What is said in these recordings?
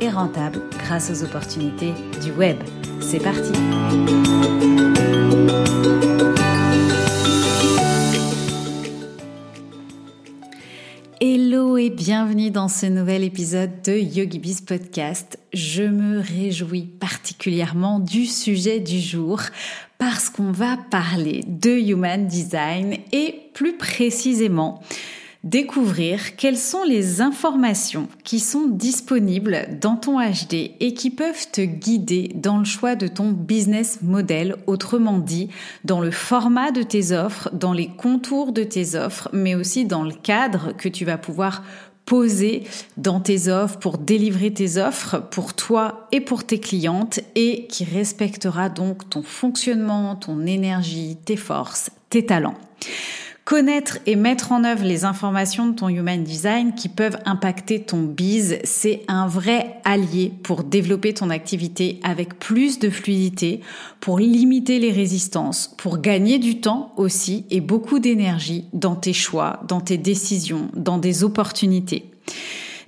et rentable grâce aux opportunités du web. C'est parti Hello et bienvenue dans ce nouvel épisode de YogiBiz Podcast. Je me réjouis particulièrement du sujet du jour parce qu'on va parler de Human Design et plus précisément découvrir quelles sont les informations qui sont disponibles dans ton HD et qui peuvent te guider dans le choix de ton business model, autrement dit, dans le format de tes offres, dans les contours de tes offres, mais aussi dans le cadre que tu vas pouvoir poser dans tes offres pour délivrer tes offres pour toi et pour tes clientes et qui respectera donc ton fonctionnement, ton énergie, tes forces, tes talents. Connaître et mettre en œuvre les informations de ton Human Design qui peuvent impacter ton biz, c'est un vrai allié pour développer ton activité avec plus de fluidité, pour limiter les résistances, pour gagner du temps aussi et beaucoup d'énergie dans tes choix, dans tes décisions, dans des opportunités.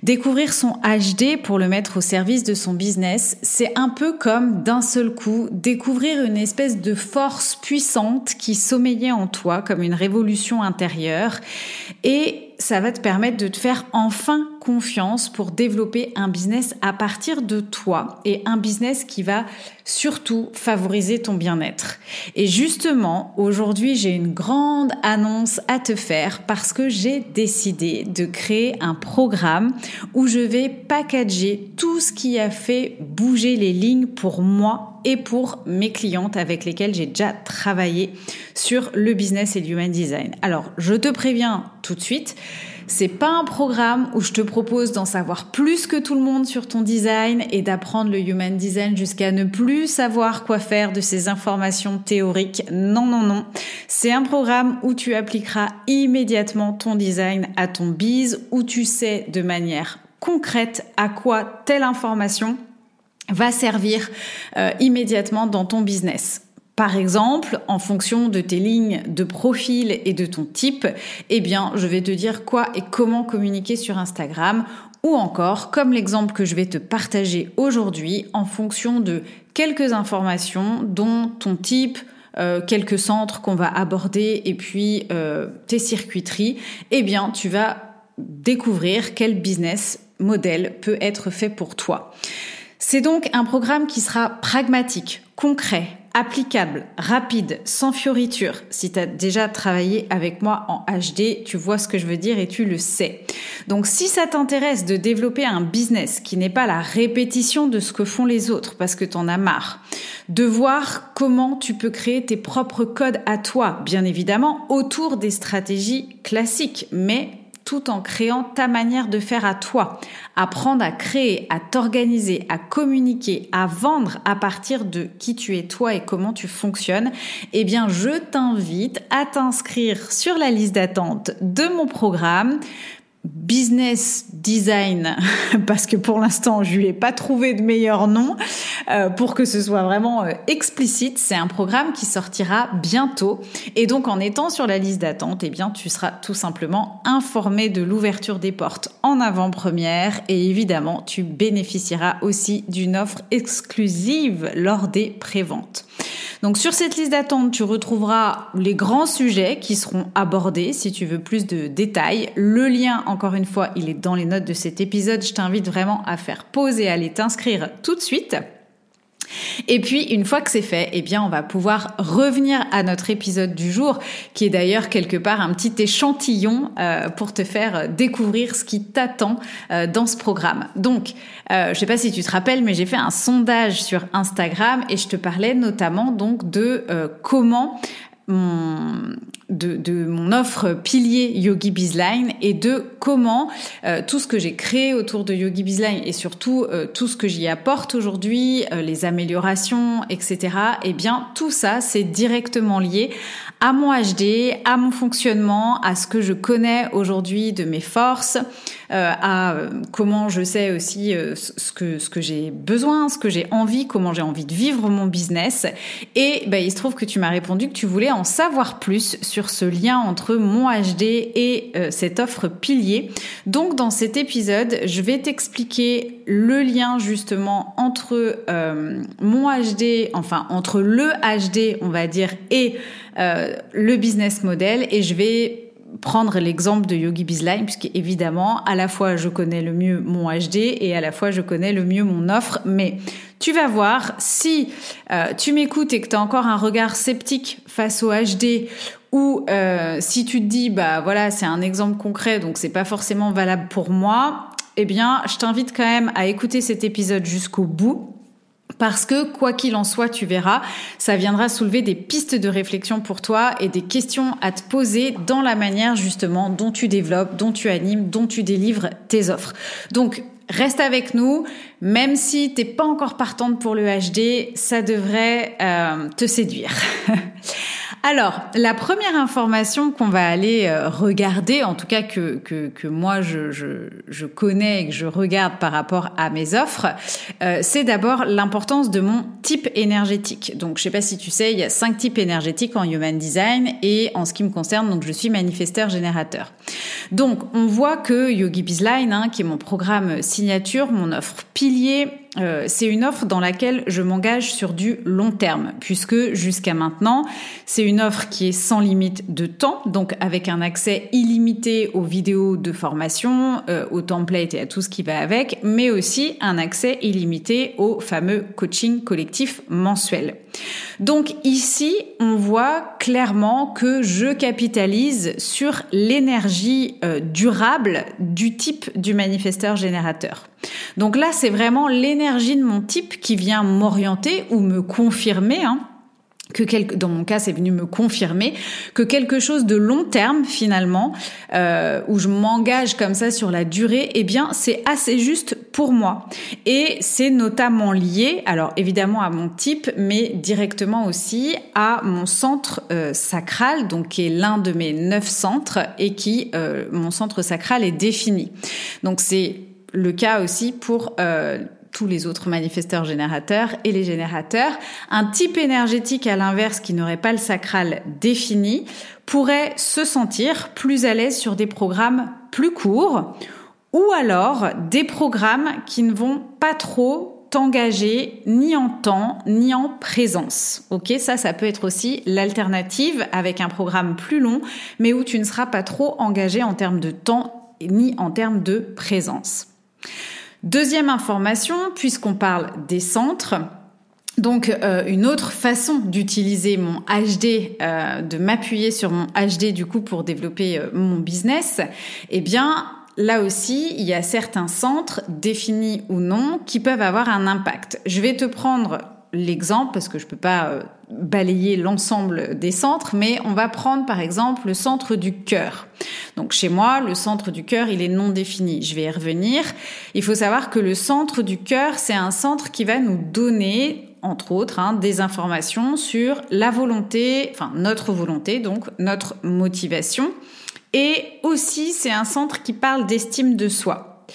Découvrir son HD pour le mettre au service de son business, c'est un peu comme d'un seul coup découvrir une espèce de force puissante qui sommeillait en toi comme une révolution intérieure. Et ça va te permettre de te faire enfin confiance pour développer un business à partir de toi et un business qui va surtout favoriser ton bien-être. Et justement, aujourd'hui, j'ai une grande annonce à te faire parce que j'ai décidé de créer un programme où je vais packager tout ce qui a fait bouger les lignes pour moi et pour mes clientes avec lesquelles j'ai déjà travaillé sur le business et l'human design. Alors, je te préviens tout de suite, c'est pas un programme où je te propose d'en savoir plus que tout le monde sur ton design et d'apprendre le human design jusqu'à ne plus savoir quoi faire de ces informations théoriques. Non, non, non. C'est un programme où tu appliqueras immédiatement ton design à ton biz, où tu sais de manière concrète à quoi telle information va servir euh, immédiatement dans ton business. Par exemple, en fonction de tes lignes de profil et de ton type, eh bien, je vais te dire quoi et comment communiquer sur Instagram ou encore, comme l'exemple que je vais te partager aujourd'hui, en fonction de quelques informations dont ton type, euh, quelques centres qu'on va aborder et puis euh, tes circuiteries, eh bien, tu vas découvrir quel business modèle peut être fait pour toi. C'est donc un programme qui sera pragmatique, concret, applicable, rapide, sans fioriture. Si tu as déjà travaillé avec moi en HD, tu vois ce que je veux dire et tu le sais. Donc si ça t'intéresse de développer un business qui n'est pas la répétition de ce que font les autres parce que tu en as marre, de voir comment tu peux créer tes propres codes à toi, bien évidemment, autour des stratégies classiques, mais tout en créant ta manière de faire à toi. Apprendre à créer, à t'organiser, à communiquer, à vendre à partir de qui tu es toi et comment tu fonctionnes, eh bien, je t'invite à t'inscrire sur la liste d'attente de mon programme business design parce que pour l'instant je lui ai pas trouvé de meilleur nom euh, pour que ce soit vraiment euh, explicite c'est un programme qui sortira bientôt. Et donc en étant sur la liste d'attente eh bien tu seras tout simplement informé de l'ouverture des portes en avant-première. Et évidemment tu bénéficieras aussi d'une offre exclusive lors des préventes donc sur cette liste d'attente, tu retrouveras les grands sujets qui seront abordés si tu veux plus de détails. Le lien, encore une fois, il est dans les notes de cet épisode. Je t'invite vraiment à faire pause et à aller t'inscrire tout de suite. Et puis, une fois que c'est fait, eh bien, on va pouvoir revenir à notre épisode du jour, qui est d'ailleurs quelque part un petit échantillon euh, pour te faire découvrir ce qui t'attend euh, dans ce programme. Donc, euh, je sais pas si tu te rappelles, mais j'ai fait un sondage sur Instagram et je te parlais notamment donc de comment mon de, mon offre pilier Yogi Bizline et de comment euh, tout ce que j'ai créé autour de Yogi Bizline et surtout euh, tout ce que j'y apporte aujourd'hui, euh, les améliorations, etc. Eh bien, tout ça, c'est directement lié à mon HD, à mon fonctionnement, à ce que je connais aujourd'hui de mes forces, à comment je sais aussi ce que ce que j'ai besoin, ce que j'ai envie, comment j'ai envie de vivre mon business. Et ben, il se trouve que tu m'as répondu que tu voulais en savoir plus sur sur ce lien entre mon HD et euh, cette offre pilier. Donc dans cet épisode, je vais t'expliquer le lien justement entre euh, mon HD, enfin entre le HD, on va dire, et euh, le business model et je vais prendre l'exemple de Yogi Bizline, puisque évidemment, à la fois je connais le mieux mon HD et à la fois je connais le mieux mon offre, mais tu vas voir si tu m'écoutes et que tu as encore un regard sceptique face au HD ou euh, si tu te dis bah voilà c'est un exemple concret donc c'est pas forcément valable pour moi, eh bien je t'invite quand même à écouter cet épisode jusqu'au bout. Parce que quoi qu'il en soit, tu verras, ça viendra soulever des pistes de réflexion pour toi et des questions à te poser dans la manière justement dont tu développes, dont tu animes, dont tu délivres tes offres. Donc Reste avec nous, même si t'es pas encore partante pour le HD, ça devrait euh, te séduire. Alors, la première information qu'on va aller euh, regarder, en tout cas que, que, que moi je, je, je, connais et que je regarde par rapport à mes offres, euh, c'est d'abord l'importance de mon type énergétique. Donc, je sais pas si tu sais, il y a cinq types énergétiques en Human Design et en ce qui me concerne, donc je suis manifesteur générateur. Donc, on voit que Yogi Bizline, hein, qui est mon programme signature, mon offre pilier, euh, c'est une offre dans laquelle je m'engage sur du long terme, puisque jusqu'à maintenant, c'est une offre qui est sans limite de temps, donc avec un accès illimité aux vidéos de formation, euh, aux templates et à tout ce qui va avec, mais aussi un accès illimité au fameux coaching collectif mensuel. Donc ici, on voit clairement que je capitalise sur l'énergie euh, durable du type du manifesteur générateur. Donc là, c'est vraiment l'énergie de mon type qui vient m'orienter ou me confirmer. Hein, que quelque, dans mon cas, c'est venu me confirmer que quelque chose de long terme finalement, euh, où je m'engage comme ça sur la durée, eh bien, c'est assez juste pour moi. Et c'est notamment lié, alors évidemment à mon type, mais directement aussi à mon centre euh, sacral, donc qui est l'un de mes neuf centres et qui, euh, mon centre sacral est défini. Donc c'est le cas aussi pour tous les autres manifesteurs générateurs et les générateurs. Un type énergétique à l'inverse qui n'aurait pas le sacral défini pourrait se sentir plus à l'aise sur des programmes plus courts ou alors des programmes qui ne vont pas trop t'engager ni en temps ni en présence. Ok, ça, ça peut être aussi l'alternative avec un programme plus long, mais où tu ne seras pas trop engagé en termes de temps ni en termes de présence. Deuxième information, puisqu'on parle des centres, donc euh, une autre façon d'utiliser mon HD, euh, de m'appuyer sur mon HD du coup pour développer euh, mon business, eh bien là aussi il y a certains centres définis ou non qui peuvent avoir un impact. Je vais te prendre l'exemple parce que je peux pas euh, balayer l'ensemble des centres, mais on va prendre par exemple le centre du cœur. Donc chez moi, le centre du cœur, il est non défini. Je vais y revenir. Il faut savoir que le centre du cœur, c'est un centre qui va nous donner entre autres, hein, des informations sur la volonté, enfin notre volonté, donc notre motivation. Et aussi, c'est un centre qui parle d'estime de soi.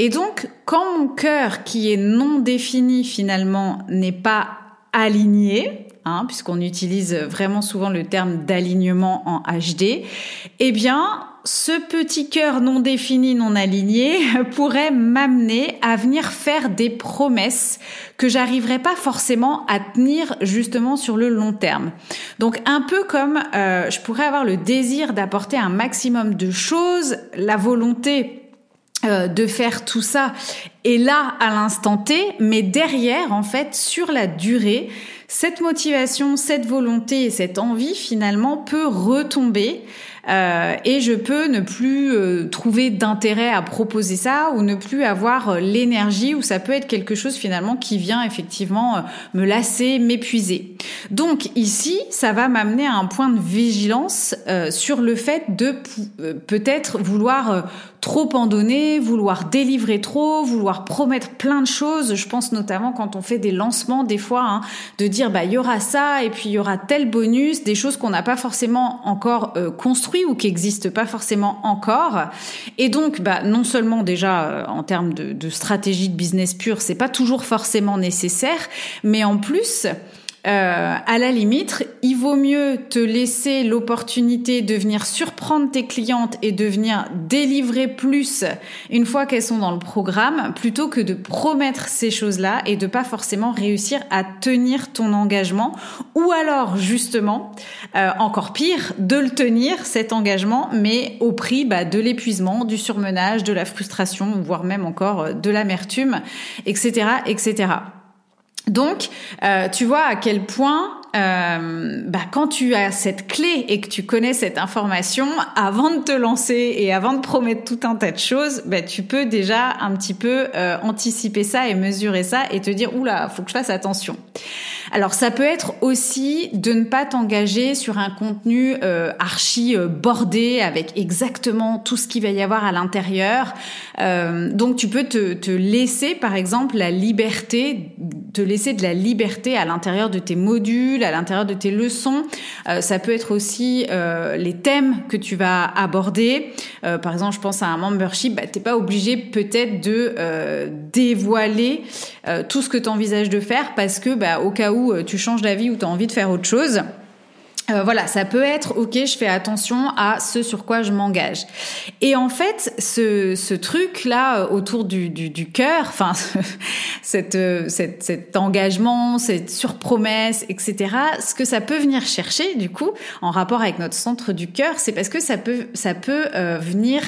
Et donc, quand mon cœur, qui est non défini finalement, n'est pas aligné, hein, puisqu'on utilise vraiment souvent le terme d'alignement en HD, eh bien, ce petit cœur non défini, non aligné pourrait m'amener à venir faire des promesses que j'arriverai pas forcément à tenir justement sur le long terme. Donc un peu comme euh, je pourrais avoir le désir d'apporter un maximum de choses, la volonté euh, de faire tout ça et là à l'instant T, mais derrière en fait sur la durée, cette motivation, cette volonté et cette envie finalement peut retomber euh, et je peux ne plus euh, trouver d'intérêt à proposer ça ou ne plus avoir l'énergie ou ça peut être quelque chose finalement qui vient effectivement me lasser, m'épuiser. Donc ici, ça va m'amener à un point de vigilance euh, sur le fait de euh, peut-être vouloir euh, trop en donner, vouloir délivrer trop, vouloir promettre plein de choses. Je pense notamment quand on fait des lancements, des fois, hein, de dire bah il y aura ça et puis il y aura tel bonus, des choses qu'on n'a pas forcément encore construit ou qui n'existent pas forcément encore. Et donc, bah non seulement déjà en termes de, de stratégie de business pure, c'est pas toujours forcément nécessaire, mais en plus euh, à la limite, il vaut mieux te laisser l'opportunité de venir surprendre tes clientes et de venir délivrer plus une fois qu'elles sont dans le programme, plutôt que de promettre ces choses-là et de pas forcément réussir à tenir ton engagement, ou alors justement, euh, encore pire, de le tenir cet engagement, mais au prix bah, de l'épuisement, du surmenage, de la frustration, voire même encore euh, de l'amertume, etc., etc. Donc, euh, tu vois à quel point, euh, bah, quand tu as cette clé et que tu connais cette information, avant de te lancer et avant de promettre tout un tas de choses, bah, tu peux déjà un petit peu euh, anticiper ça et mesurer ça et te dire oula, faut que je fasse attention. Alors ça peut être aussi de ne pas t'engager sur un contenu euh, archi euh, bordé avec exactement tout ce qu'il va y avoir à l'intérieur. Euh, donc tu peux te, te, laisser par exemple la liberté, te laisser de la liberté à l'intérieur de tes modules, à l'intérieur de tes leçons. Euh, ça peut être aussi euh, les thèmes que tu vas aborder. par exemple, je pense à un membership, bah, t'es pas obligé peut-être de dévoiler tout ce que tu envisages de faire parce que bah, au cas où euh, tu changes d'avis ou tu as envie de faire autre chose. Euh, voilà, ça peut être ok, je fais attention à ce sur quoi je m'engage. Et en fait, ce, ce truc là euh, autour du, du, du cœur, enfin cette, cette, cet engagement, cette surpromesse, etc. Ce que ça peut venir chercher du coup en rapport avec notre centre du cœur, c'est parce que ça peut ça peut venir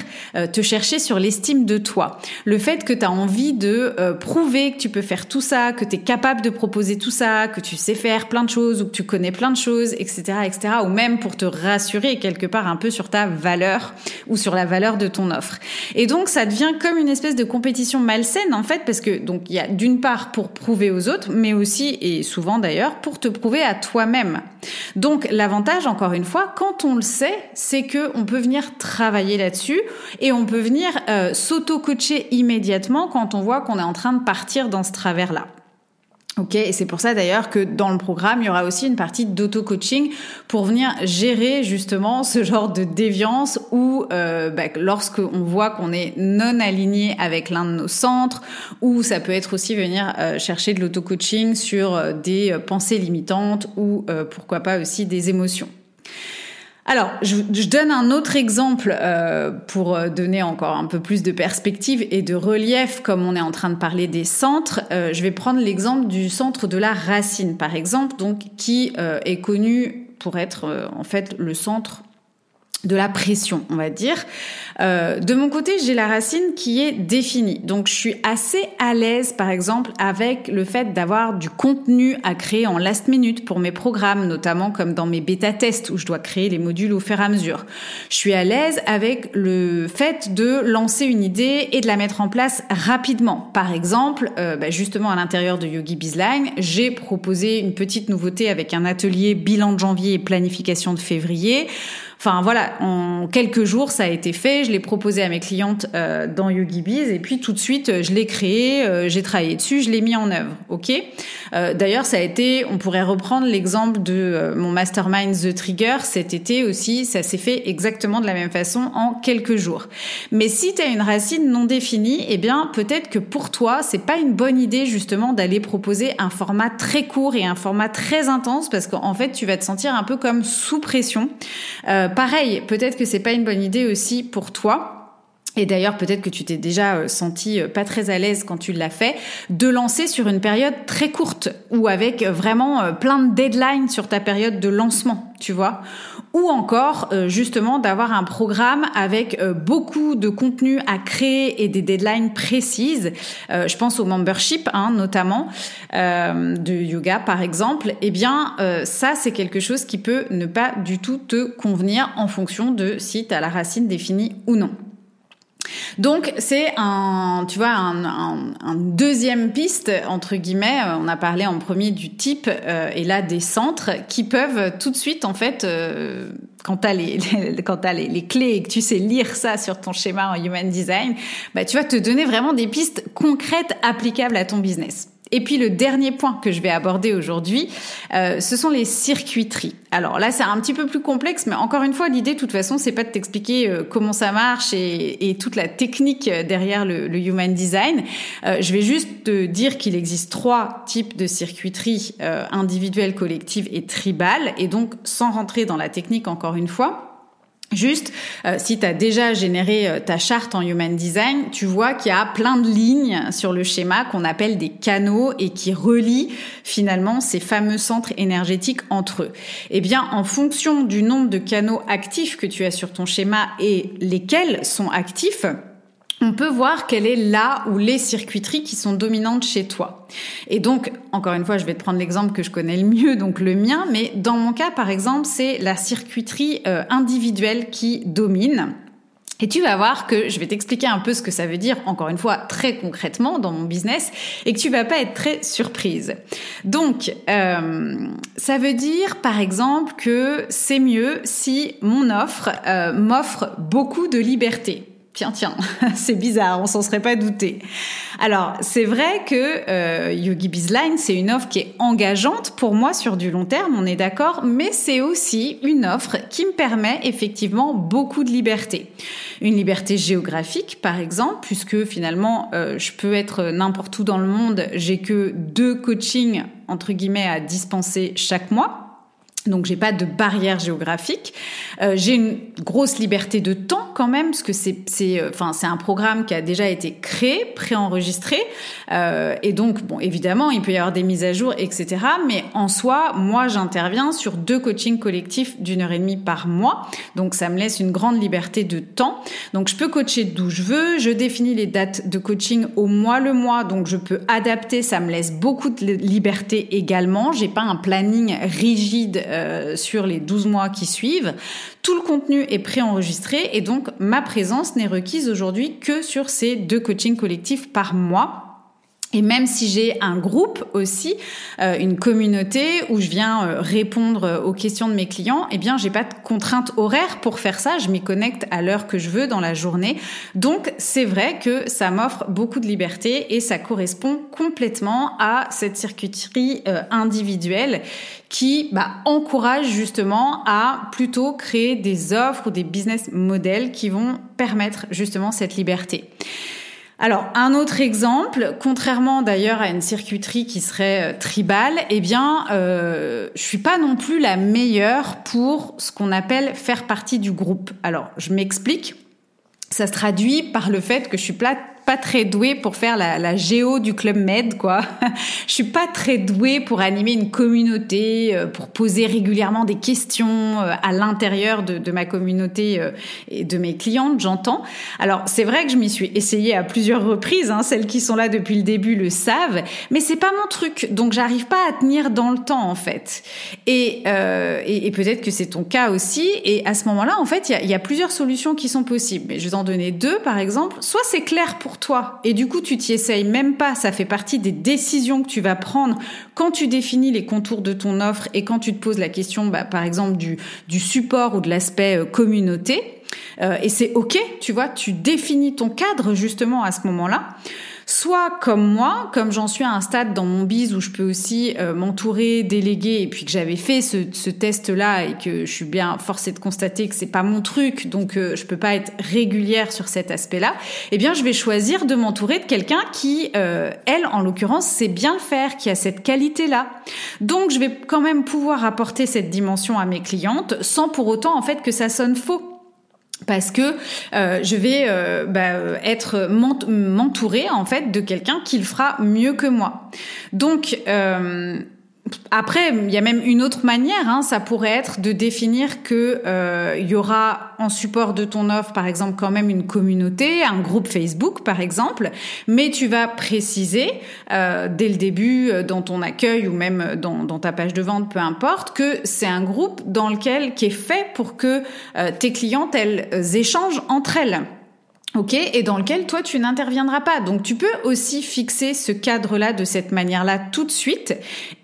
te chercher sur l'estime de toi. Le fait que tu as envie de prouver que tu peux faire tout ça, que tu es capable de proposer tout ça, que tu sais faire plein de choses ou que tu connais plein de choses, etc ou même pour te rassurer quelque part un peu sur ta valeur ou sur la valeur de ton offre. Et donc ça devient comme une espèce de compétition malsaine en fait, parce que donc il y a d'une part pour prouver aux autres, mais aussi et souvent d'ailleurs pour te prouver à toi-même. Donc l'avantage, encore une fois, quand on le sait, c'est que on peut venir travailler là-dessus et on peut venir euh, s'auto-coacher immédiatement quand on voit qu'on est en train de partir dans ce travers-là. Ok, et c'est pour ça d'ailleurs que dans le programme, il y aura aussi une partie d'auto-coaching pour venir gérer justement ce genre de déviance où euh, bah, lorsqu'on voit qu'on est non aligné avec l'un de nos centres, ou ça peut être aussi venir euh, chercher de l'auto-coaching sur euh, des pensées limitantes ou euh, pourquoi pas aussi des émotions. Alors, je, donne un autre exemple euh, pour euh, donner encore un peu plus de perspective et de relief, comme on est en train de parler des centres. Euh, je vais prendre l'exemple du centre de la racine, par exemple, donc qui est connu pour être en fait le centre de la pression, on va dire. Euh, de mon côté, j'ai la racine qui est définie. Donc, je suis assez à l'aise, par exemple, avec le fait d'avoir du contenu à créer en last minute pour mes programmes, notamment comme dans mes bêta-tests où je dois créer les modules au fur et à mesure. Je suis à l'aise avec le fait de lancer une idée et de la mettre en place rapidement. Par exemple, euh, bah, justement à l'intérieur de Yogi Bizline, j'ai proposé une petite nouveauté avec un atelier bilan de janvier et planification de février. Enfin voilà, en quelques jours ça a été fait. Je l'ai proposé à mes clientes euh, dans YogiBiz et puis tout de suite euh, je l'ai créé, euh, j'ai travaillé dessus, je l'ai mis en œuvre. Ok? D'ailleurs ça a été, on pourrait reprendre l'exemple de mon mastermind The Trigger cet été aussi. Ça s'est fait exactement de la même façon en quelques jours. Mais si tu as une racine non définie, eh bien peut-être que pour toi c'est pas une bonne idée justement d'aller proposer un format très court et un format très intense parce qu'en fait tu vas te sentir un peu comme sous pression pareil, peut-être que c'est pas une bonne idée aussi pour toi. Et d'ailleurs, peut-être que tu t'es déjà euh, senti euh, pas très à l'aise quand tu l'as fait, de lancer sur une période très courte ou avec vraiment euh, plein de deadlines sur ta période de lancement, tu vois. Ou encore, justement, d'avoir un programme avec beaucoup de contenu à créer et des deadlines précises. Je pense au membership, hein, notamment, de yoga, par exemple. Eh bien, ça, c'est quelque chose qui peut ne pas du tout te convenir en fonction de si tu as la racine définie ou non. Donc c'est un, tu vois, un, un, deuxième piste entre guillemets. On a parlé en premier du type euh, et là des centres qui peuvent tout de suite en fait, euh, quand t'as les, les, quand t'as les, les, clés et que tu sais lire ça sur ton schéma en human design, bah tu vas te donner vraiment des pistes concrètes applicables à ton business. Et puis le dernier point que je vais aborder aujourd'hui, euh, ce sont les circuiteries. Alors là, c'est un petit peu plus complexe, mais encore une fois, l'idée, de toute façon, c'est pas de t'expliquer euh, comment ça marche et, et, toute la technique derrière le, le human design. Euh, je vais juste te dire qu'il existe trois types de circuiteries euh, individuelles, collectives et tribales. Et donc, sans rentrer dans la technique, encore une fois, Juste, euh, si tu as déjà généré euh, ta charte en Human Design, tu vois qu'il y a plein de lignes sur le schéma qu'on appelle des canaux et qui relient finalement ces fameux centres énergétiques entre eux. Eh bien, en fonction du nombre de canaux actifs que tu as sur ton schéma et lesquels sont actifs, on peut voir quelle est là ou les circuiteries qui sont dominantes chez toi. Et donc, encore une fois, je vais te prendre l'exemple que je connais le mieux, donc le mien, mais dans mon cas, par exemple, c'est la circuiterie euh, individuelle qui domine. Et tu vas voir que je vais t'expliquer un peu ce que ça veut dire, encore une fois, très concrètement dans mon business, et que tu vas pas être très surprise. Donc, euh, ça veut dire, par exemple, que c'est mieux si mon offre euh, m'offre beaucoup de liberté. Tiens, tiens, c'est bizarre, on s'en serait pas douté. Alors, c'est vrai que euh, Yogi Bizline, c'est une offre qui est engageante pour moi sur du long terme, on est d'accord, mais c'est aussi une offre qui me permet effectivement beaucoup de liberté. Une liberté géographique, par exemple, puisque finalement, euh, je peux être n'importe où dans le monde, j'ai que deux coachings entre guillemets à dispenser chaque mois. Donc j'ai pas de barrière géographique. Euh, j'ai une grosse liberté de temps quand même parce que c'est c'est euh, enfin c'est un programme qui a déjà été créé, préenregistré euh, et donc bon évidemment il peut y avoir des mises à jour etc. Mais en soi moi j'interviens sur deux coachings collectifs d'une heure et demie par mois donc ça me laisse une grande liberté de temps. Donc je peux coacher d'où je veux. Je définis les dates de coaching au mois le mois donc je peux adapter. Ça me laisse beaucoup de liberté également. J'ai pas un planning rigide euh, sur les 12 mois qui suivent. Tout le contenu est préenregistré et donc ma présence n'est requise aujourd'hui que sur ces deux coachings collectifs par mois. Et même si j'ai un groupe aussi, euh, une communauté où je viens euh, répondre euh, aux questions de mes clients, eh bien, j'ai pas de contraintes horaires pour faire ça. Je m'y connecte à l'heure que je veux dans la journée. Donc, c'est vrai que ça m'offre beaucoup de liberté et ça correspond complètement à cette circuiterie individuelle qui bah, encourage justement à plutôt créer des offres ou des business models qui vont permettre justement cette liberté. Alors, un autre exemple, contrairement d'ailleurs à une circuiterie qui serait euh, tribale, eh bien, euh, je suis pas non plus la meilleure pour ce qu'on appelle faire partie du groupe. Alors, je m'explique. Ça se traduit par le fait que je suis pas pas très douée pour faire la, géo du club med, quoi. je suis pas très douée pour animer une communauté, euh, pour poser régulièrement des questions euh, à l'intérieur de, ma communauté euh, et de mes clientes, j'entends. Alors c'est vrai que je m'y suis essayée à plusieurs reprises. Hein, celles qui sont là depuis le début le savent, mais c'est pas mon truc, donc j'arrive pas à tenir dans le temps en fait. Et peut-être que c'est ton cas aussi. Et à ce moment-là, en fait, il y a, y a plusieurs solutions qui sont possibles. Mais je vais en donner deux, par exemple. Soit c'est clair pour et du coup tu t'y essayes même pas, ça fait partie des décisions que tu vas prendre. Quand tu définis les contours de ton offre et quand tu te poses la question bah, par exemple du, du support ou de l'aspect euh, communauté. Euh, et c'est ok, tu vois, tu définis ton cadre justement à ce moment-là soit comme moi, comme j'en suis à un stade dans mon biz où je peux aussi euh, m'entourer, déléguer, et puis que j'avais fait ce, ce test-là et que je suis bien forcée de constater que c'est pas mon truc, donc euh, je peux pas être régulière sur cet aspect-là. Eh bien, je vais choisir de m'entourer de quelqu'un qui, euh, elle, en l'occurrence, sait bien faire, qui a cette qualité-là. Donc, je vais quand même pouvoir apporter cette dimension à mes clientes sans pour autant en fait que ça sonne faux parce que euh, je vais euh, bah, être m'entourer en fait de quelqu'un qui le fera mieux que moi. Donc euh, après, il y a même une autre manière. Hein, ça pourrait être de définir que euh, y aura en support de ton offre, par exemple, quand même une communauté, un groupe Facebook, par exemple. Mais tu vas préciser euh, dès le début, euh, dans ton accueil ou même dans, dans, ta page de vente, peu importe, que c'est un groupe dans lequel qui est fait pour que tes clientes elles échangent entre elles. Ok, et dans lequel toi tu n'interviendras pas. Donc tu peux aussi fixer ce cadre-là de cette manière-là tout de suite,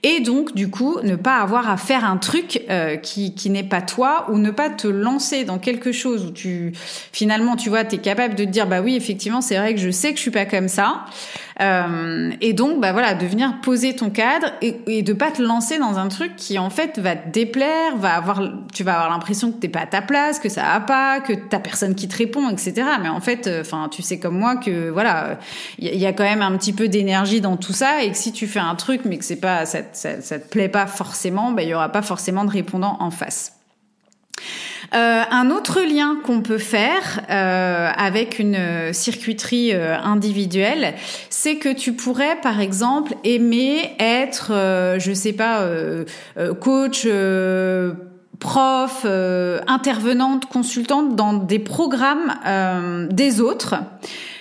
et donc du coup ne pas avoir à faire un truc euh, qui, qui n'est pas toi, ou ne pas te lancer dans quelque chose où tu finalement tu vois t'es capable de te dire bah oui effectivement c'est vrai que je sais que je suis pas comme ça. Euh, et donc, bah voilà, de venir poser ton cadre et, et, de pas te lancer dans un truc qui en fait va te déplaire, va avoir, tu vas avoir l'impression que t'es pas à ta place, que ça va pas, que t'as personne qui te répond, etc. Mais en fait, euh, enfin, tu sais comme moi que voilà, il y, a quand même un petit peu d'énergie dans tout ça et que si tu fais un truc mais que c'est pas, ça, ça, te plaît pas forcément, bah il y aura pas forcément de répondant en face. Euh, un autre lien qu'on peut faire euh, avec une circuiterie individuelle, c'est que tu pourrais, par exemple, aimer être, je sais pas, coach prof, intervenante, consultante dans des programmes des autres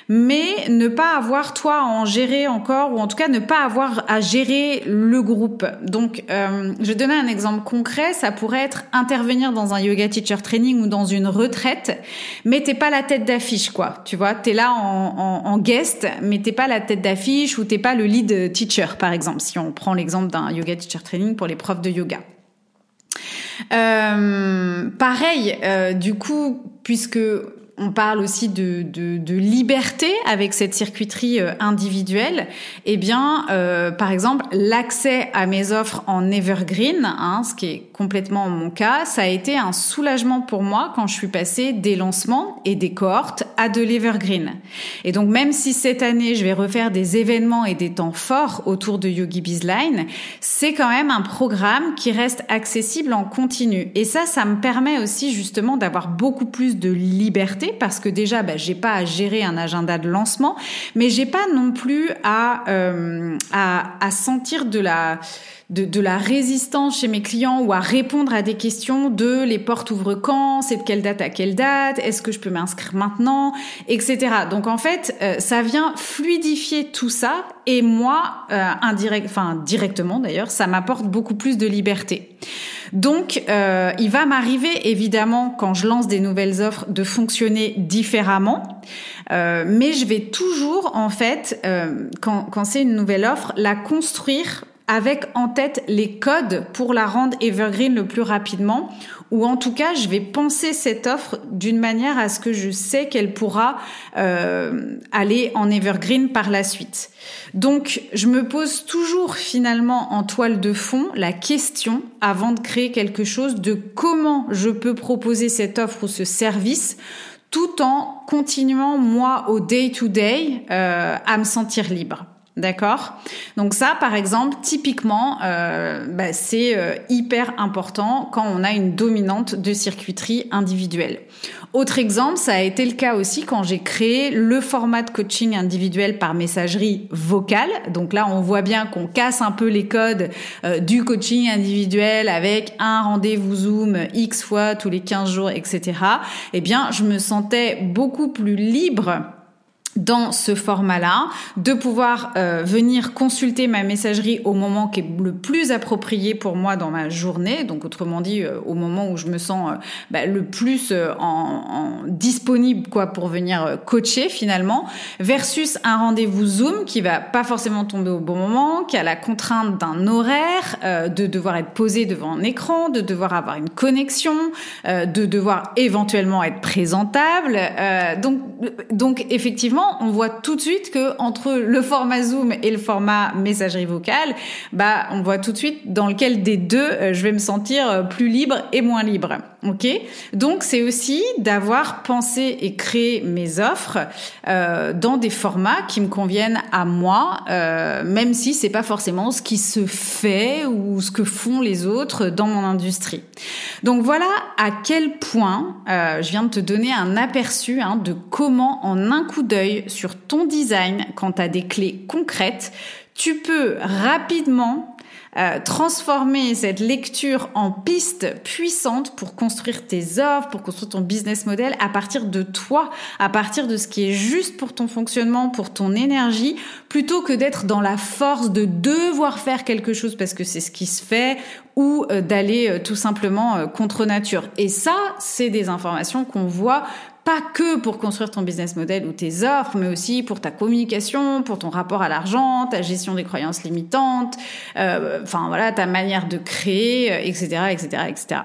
mais ne pas avoir toi à en gérer encore, ou en tout cas ne pas avoir à gérer le groupe. Donc, euh, je vais donner un exemple concret. Ça pourrait être intervenir dans un yoga teacher training ou dans une retraite, mais t'es pas la tête d'affiche, quoi. Tu vois, t'es là en, en, en, guest, mais t'es pas la tête d'affiche ou t'es pas le lead teacher, par exemple, si on prend l'exemple d'un yoga teacher training pour les profs de yoga. Euh, pareil, euh, du coup, puisque on parle aussi de, de, liberté avec cette circuiterie euh, individuelle, eh bien, euh, par exemple, l'accès à mes offres en evergreen, hein, ce qui est complètement mon cas, ça a été un soulagement pour moi quand je suis passée des lancements et des cohortes à de l'evergreen. Et donc, même si cette année, je vais refaire des événements et des temps forts autour de Yogi Bizline, c'est quand même un programme qui reste accessible en continu. Et ça, ça me permet aussi justement d'avoir beaucoup plus de liberté parce que déjà, bah, j'ai pas à gérer un agenda de lancement, mais j'ai pas non plus à, euh, à, à sentir de la de, de, la résistance chez mes clients ou à répondre à des questions de les portes ouvrent quand, c'est de quelle date à quelle date, est-ce que je peux m'inscrire maintenant, etc. Donc en fait, euh, ça vient fluidifier tout ça et moi, euh, indirect, enfin directement d'ailleurs, ça m'apporte beaucoup plus de liberté. Donc, euh, il va m'arriver évidemment quand je lance des nouvelles offres de fonctionner différemment, euh, mais je vais toujours en fait, euh, quand, quand c'est une nouvelle offre, la construire avec en tête les codes pour la rendre evergreen le plus rapidement ou en tout cas je vais penser cette offre d'une manière à ce que je sais qu'elle pourra euh, aller en evergreen par la suite. Donc je me pose toujours finalement en toile de fond la question avant de créer quelque chose de comment je peux proposer cette offre ou ce service tout en continuant moi au day to day euh, à me sentir libre. D'accord? Donc ça, par exemple, typiquement, euh, bah, c'est euh, hyper important quand on a une dominante de circuiterie individuelle. Autre exemple, ça a été le cas aussi quand j'ai créé le format de coaching individuel par messagerie vocale. Donc là, on voit bien qu'on casse un peu les codes euh, du coaching individuel avec un rendez-vous Zoom X fois tous les 15 jours, etc. Eh bien, je me sentais beaucoup plus libre dans ce format-là, de pouvoir euh, venir consulter ma messagerie au moment qui est le plus approprié pour moi dans ma journée, donc autrement dit euh, au moment où je me sens euh, bah, le plus en, en, disponible quoi pour venir coacher finalement, versus un rendez-vous Zoom qui va pas forcément tomber au bon moment, qui a la contrainte d'un horaire, de devoir être posé devant un écran, de devoir avoir une connexion, de devoir éventuellement être présentable, donc donc effectivement on voit tout de suite que entre le format Zoom et le format messagerie vocale, bah, on voit tout de suite dans lequel des deux euh, je vais me sentir euh, plus libre et moins libre. Ok Donc c'est aussi d'avoir pensé et créé mes offres euh, dans des formats qui me conviennent à moi, euh, même si c'est pas forcément ce qui se fait ou ce que font les autres dans mon industrie. Donc voilà à quel point euh, je viens de te donner un aperçu hein, de comment en un coup d'œil sur ton design, quand tu as des clés concrètes, tu peux rapidement euh, transformer cette lecture en piste puissante pour construire tes offres, pour construire ton business model à partir de toi, à partir de ce qui est juste pour ton fonctionnement, pour ton énergie, plutôt que d'être dans la force de devoir faire quelque chose parce que c'est ce qui se fait ou euh, d'aller euh, tout simplement contre nature. Et ça, c'est des informations qu'on voit pas que pour construire ton business model ou tes offres, mais aussi pour ta communication, pour ton rapport à l'argent, ta gestion des croyances limitantes, euh, enfin voilà, ta manière de créer, etc., etc., etc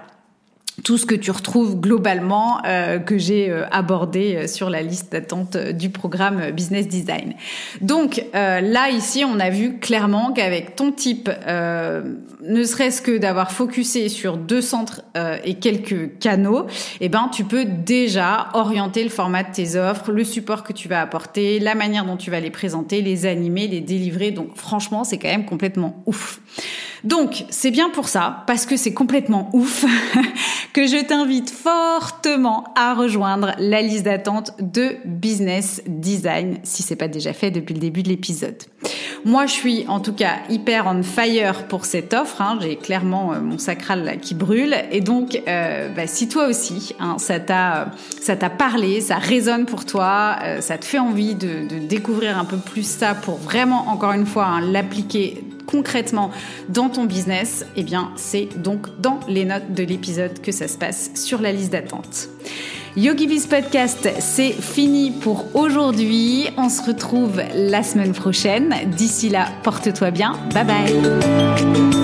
tout ce que tu retrouves globalement euh, que j'ai euh, abordé euh, sur la liste d'attente du programme Business Design. Donc là ici on a vu clairement qu'avec ton type, ne serait-ce que d'avoir focusé sur deux centres et quelques canaux, eh ben tu peux déjà orienter le format de tes offres, le support que tu vas apporter, la manière dont tu vas les présenter, les animer, les délivrer. Donc franchement c'est quand même complètement ouf. Donc, c'est bien pour ça, parce que c'est complètement ouf, que je t'invite fortement à rejoindre la liste d'attente de Business Design, si c'est pas déjà fait depuis le début de l'épisode. Moi, je suis en tout cas hyper on fire pour cette offre. Hein. J'ai clairement euh, mon sacral qui brûle, et donc, euh, bah, si toi aussi, hein, ça t'a, ça parlé, ça résonne pour toi, euh, ça te fait envie de, de, découvrir un peu plus ça pour vraiment, encore une fois, hein, l'appliquer concrètement dans ton business, eh bien, c'est donc dans les notes de l'épisode que ça se passe sur la liste d'attente. YogiBiz Podcast, c'est fini pour aujourd'hui. On se retrouve la semaine prochaine. D'ici là, porte-toi bien. Bye bye.